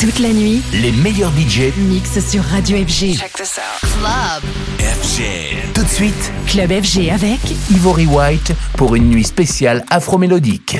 Toute la nuit, les meilleurs budgets mixent sur Radio FG. Check this out. Club. FG. Tout de suite, Club FG avec Ivory White pour une nuit spéciale afro-mélodique.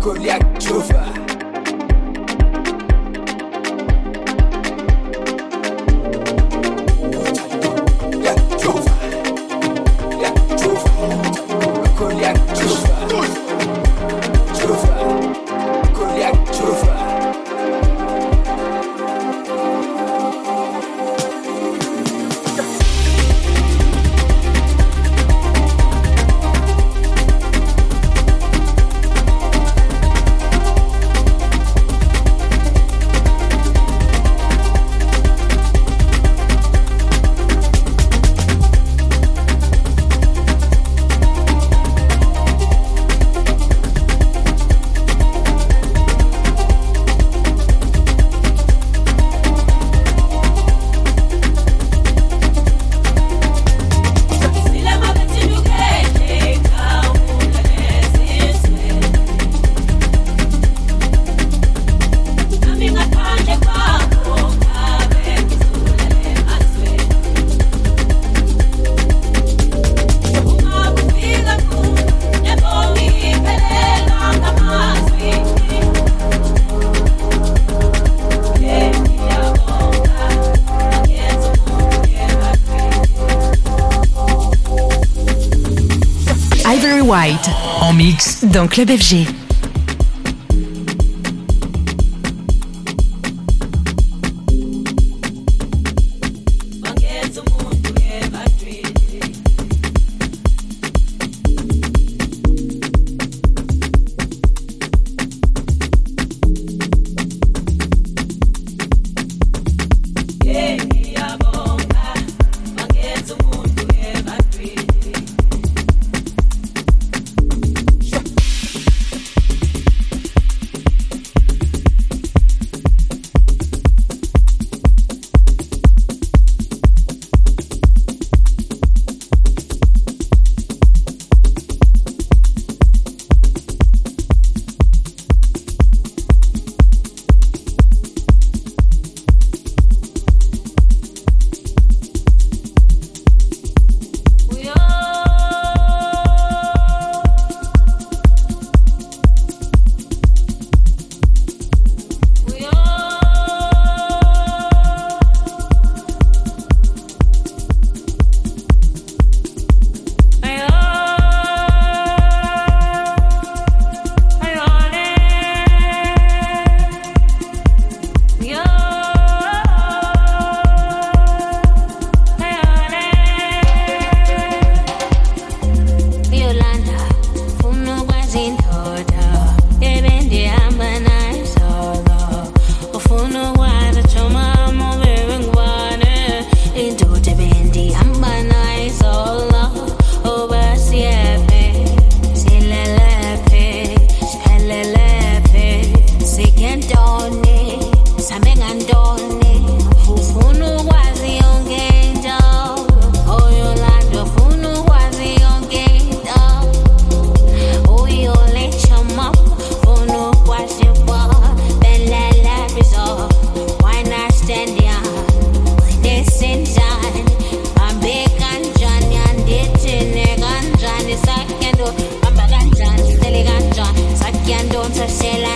Colia Jova. Dans Club FG. se la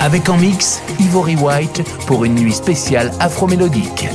Avec en mix Ivory White pour une nuit spéciale afro-mélodique.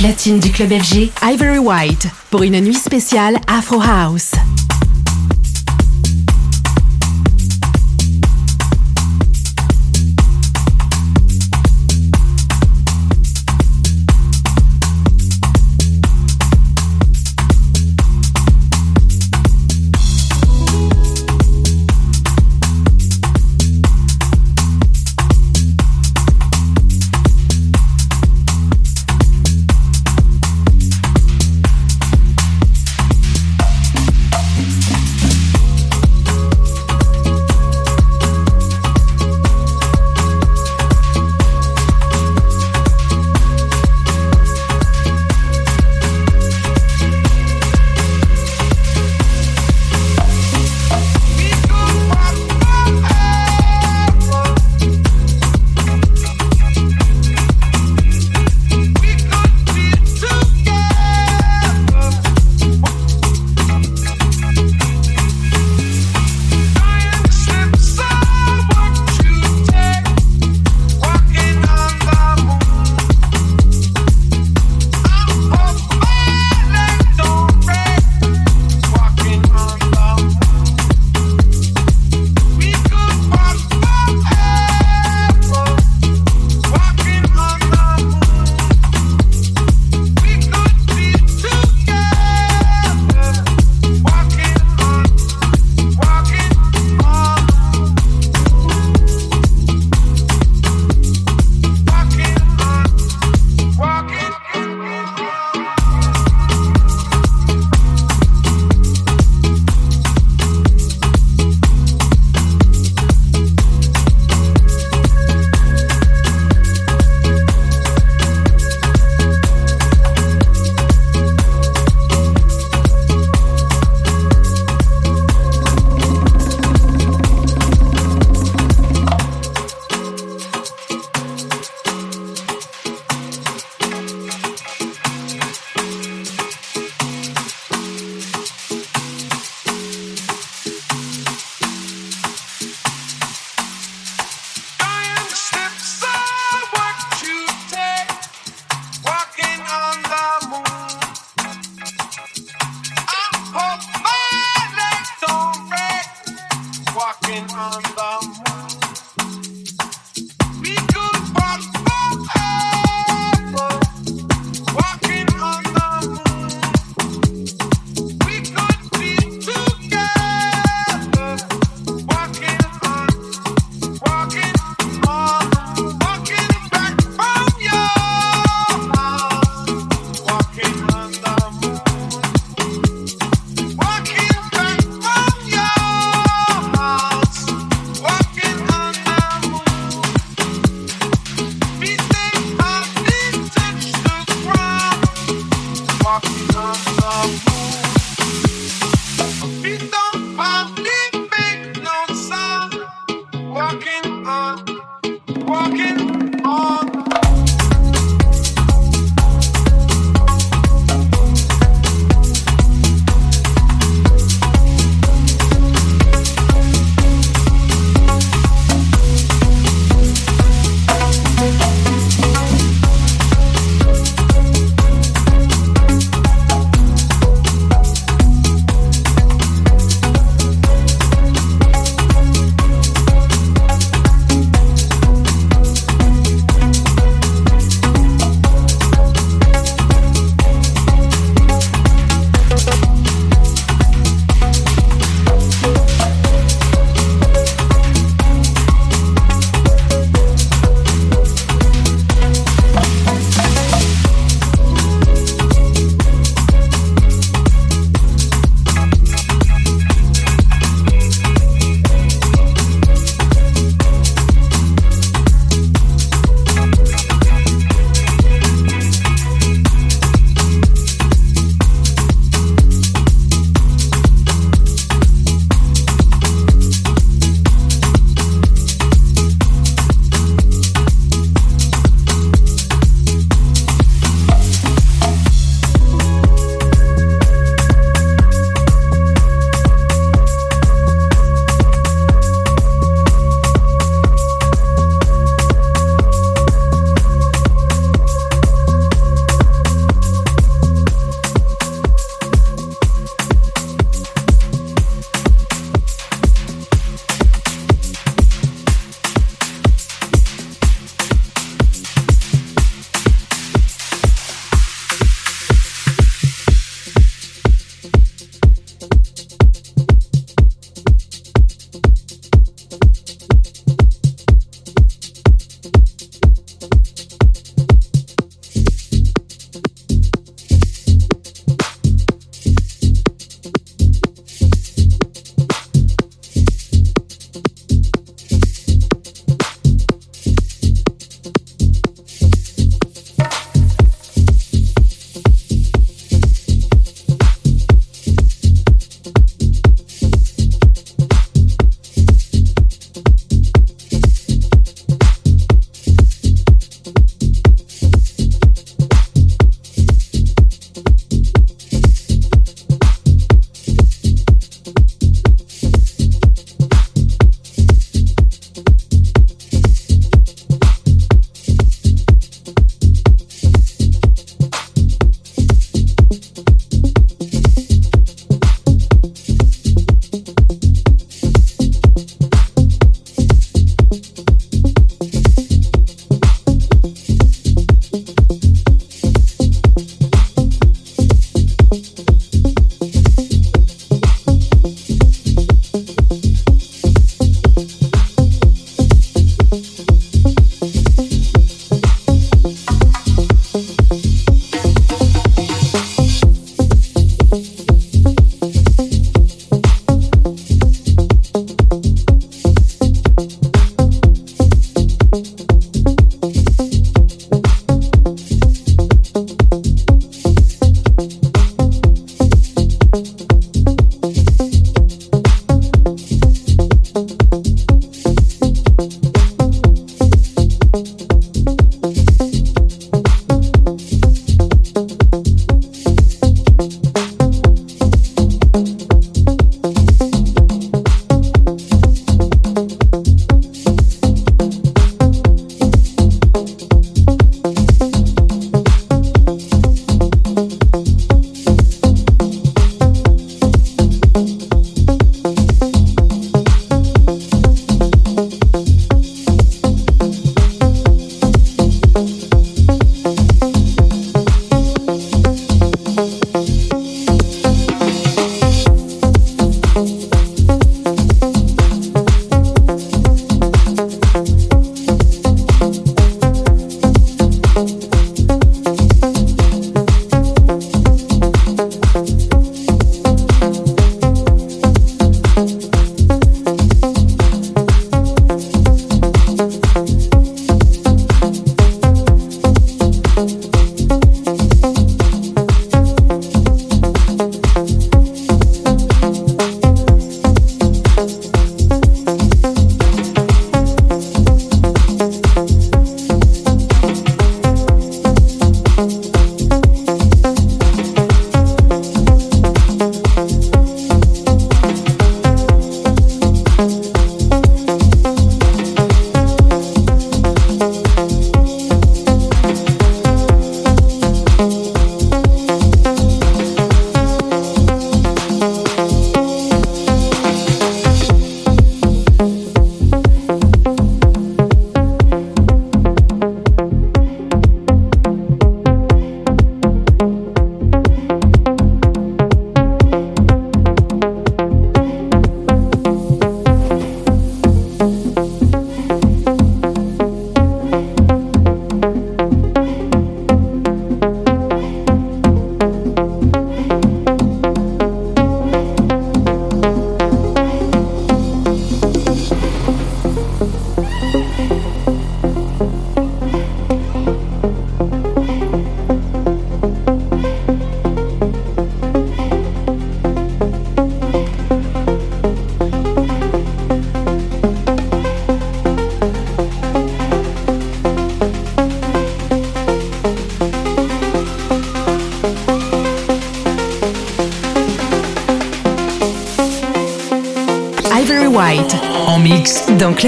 Platine du club FG, Ivory White pour une nuit spéciale Afro House.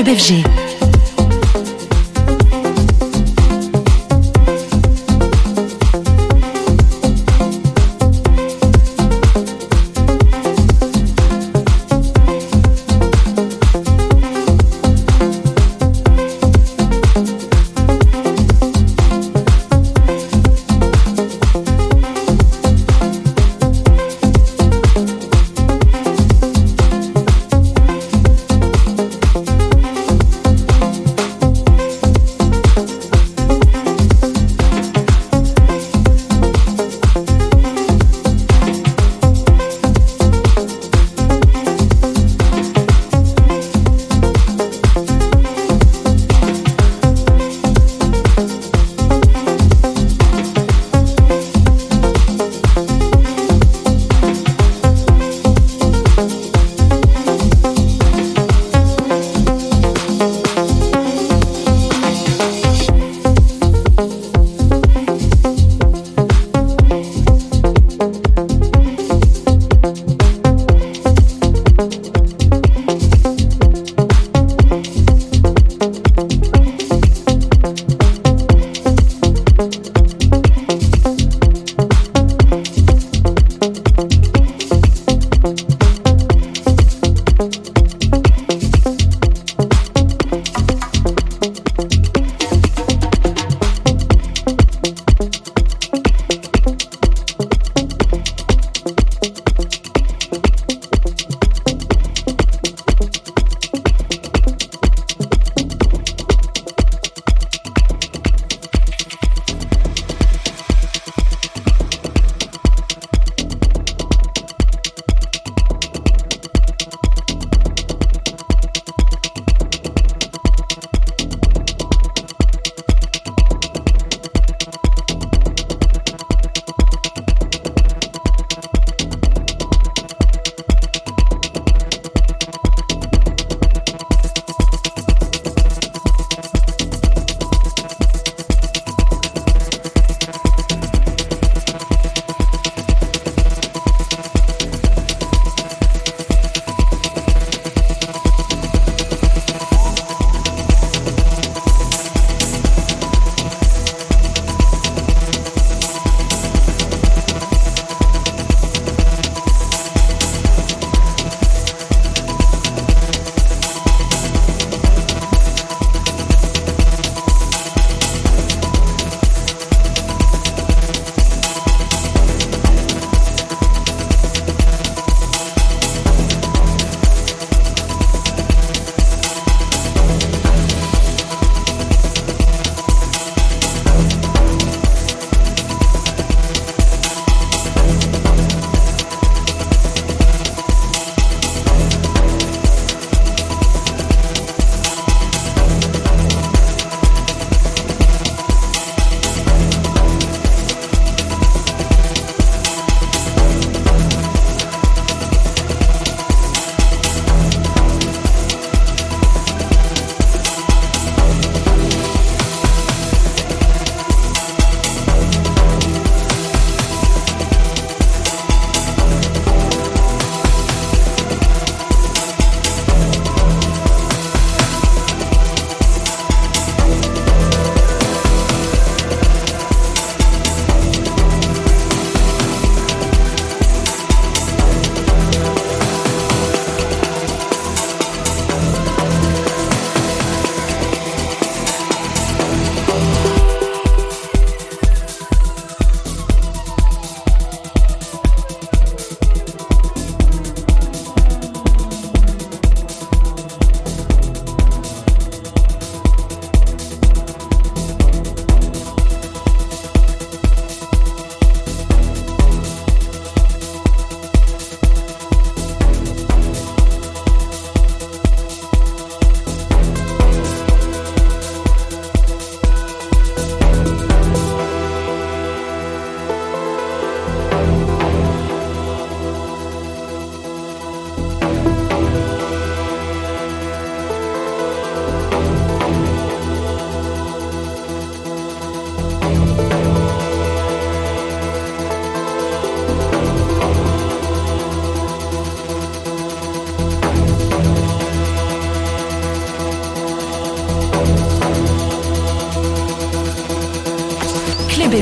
Club.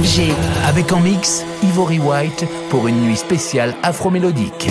FG. Avec en mix Ivory White pour une nuit spéciale afro-mélodique.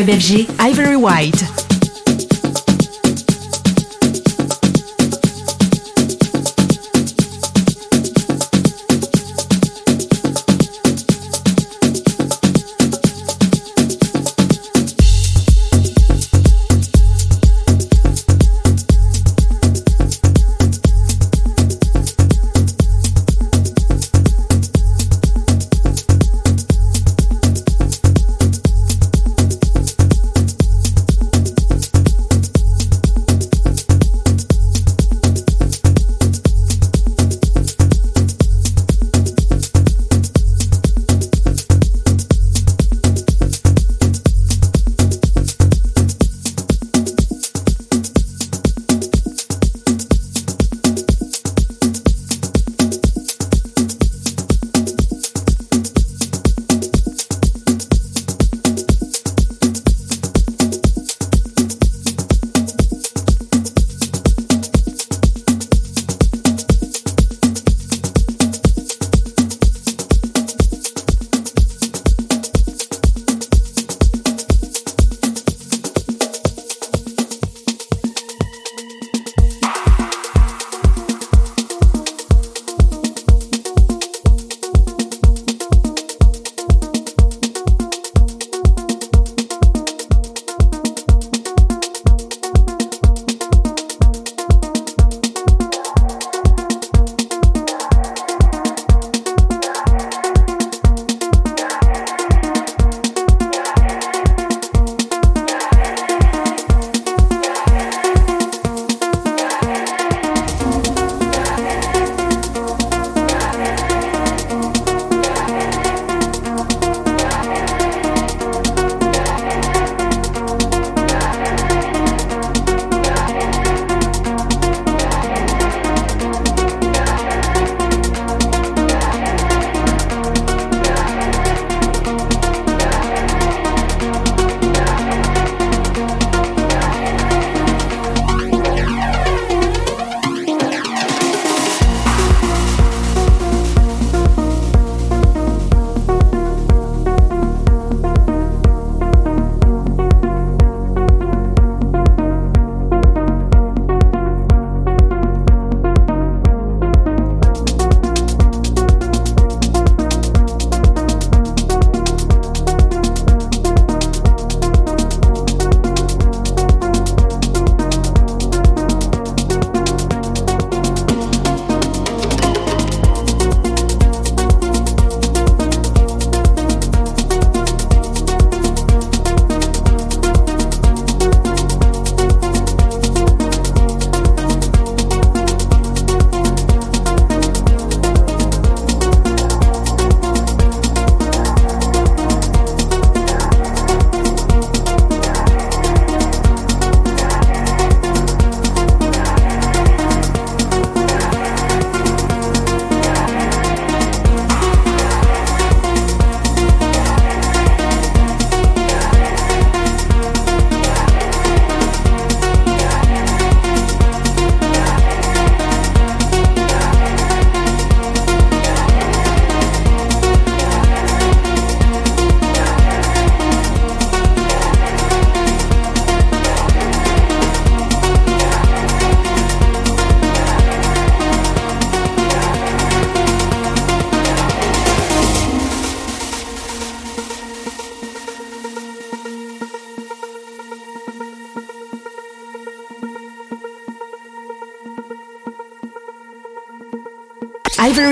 Club Ivory White.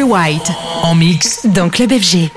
White. En mix dans Club FG.